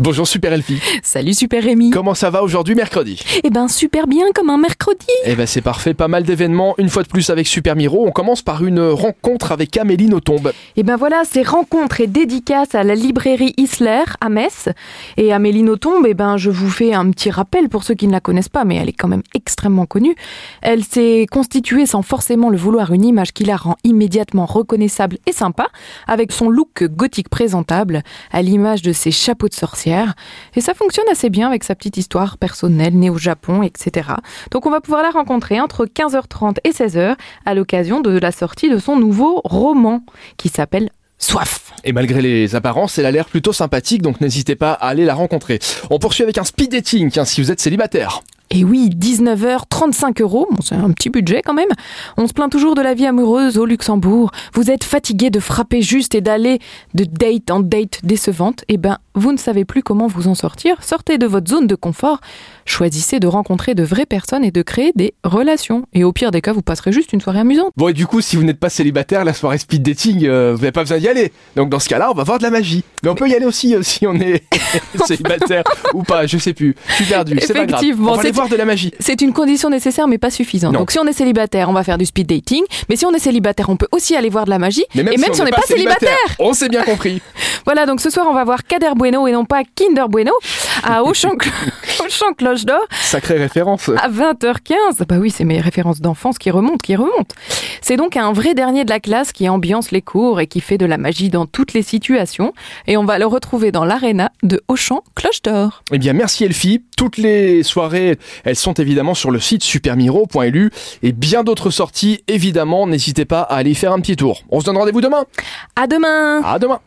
Bonjour Super Elfie. Salut Super Rémi. Comment ça va aujourd'hui mercredi? Eh ben super bien comme un mercredi. Eh ben c'est parfait, pas mal d'événements. Une fois de plus avec Super Miro, on commence par une rencontre avec Amélie Nothomb. Eh ben voilà, c'est rencontre et dédicace à la librairie Isler à Metz. Et Amélie Nothomb, eh ben je vous fais un petit rappel pour ceux qui ne la connaissent pas, mais elle est quand même extrêmement connue. Elle s'est constituée sans forcément le vouloir une image qui la rend immédiatement reconnaissable et sympa, avec son look gothique présentable, à l'image de ses chapeaux de sorcière et ça fonctionne assez bien avec sa petite histoire personnelle née au Japon, etc. Donc on va pouvoir la rencontrer entre 15h30 et 16h à l'occasion de la sortie de son nouveau roman qui s'appelle Soif. Et malgré les apparences, elle a l'air plutôt sympathique, donc n'hésitez pas à aller la rencontrer. On poursuit avec un speed dating, si vous êtes célibataire. Et oui, 19h, 35 euros, bon, c'est un petit budget quand même. On se plaint toujours de la vie amoureuse au Luxembourg. Vous êtes fatigué de frapper juste et d'aller de date en date décevante. Eh ben, vous ne savez plus comment vous en sortir. Sortez de votre zone de confort. Choisissez de rencontrer de vraies personnes et de créer des relations. Et au pire des cas, vous passerez juste une soirée amusante. Bon, et du coup, si vous n'êtes pas célibataire, la soirée speed dating, euh, vous n'avez pas besoin d'y aller. Donc dans ce cas-là, on va voir de la magie. Mais on peut y aller aussi euh, si on est célibataire ou pas, je sais plus. Je suis perdu, c'est pas de la magie. C'est une condition nécessaire mais pas suffisante. Donc si on est célibataire, on va faire du speed dating. Mais si on est célibataire, on peut aussi aller voir de la magie. et même si, on n'est pas, célibataire, on s'est bien compris. voilà, donc ce soir, on va voir Kader Bueno et non pas Kinder Bueno à Auchan, Cloche d'Or. Sacrée référence. À 20h15. Bah oui, c'est mes références d'enfance qui remontent, qui remontent. C'est donc un vrai dernier de la classe qui ambiance les cours et qui fait de la magie dans toutes les situations. Et on va le retrouver dans l'aréna de Auchan Cloche d'Or. Eh bien, merci Elfie. Toutes les soirées, elles sont évidemment sur le site supermiro.lu et bien d'autres sorties, évidemment. N'hésitez pas à aller faire un petit tour. On se donne rendez-vous demain. À demain. À demain.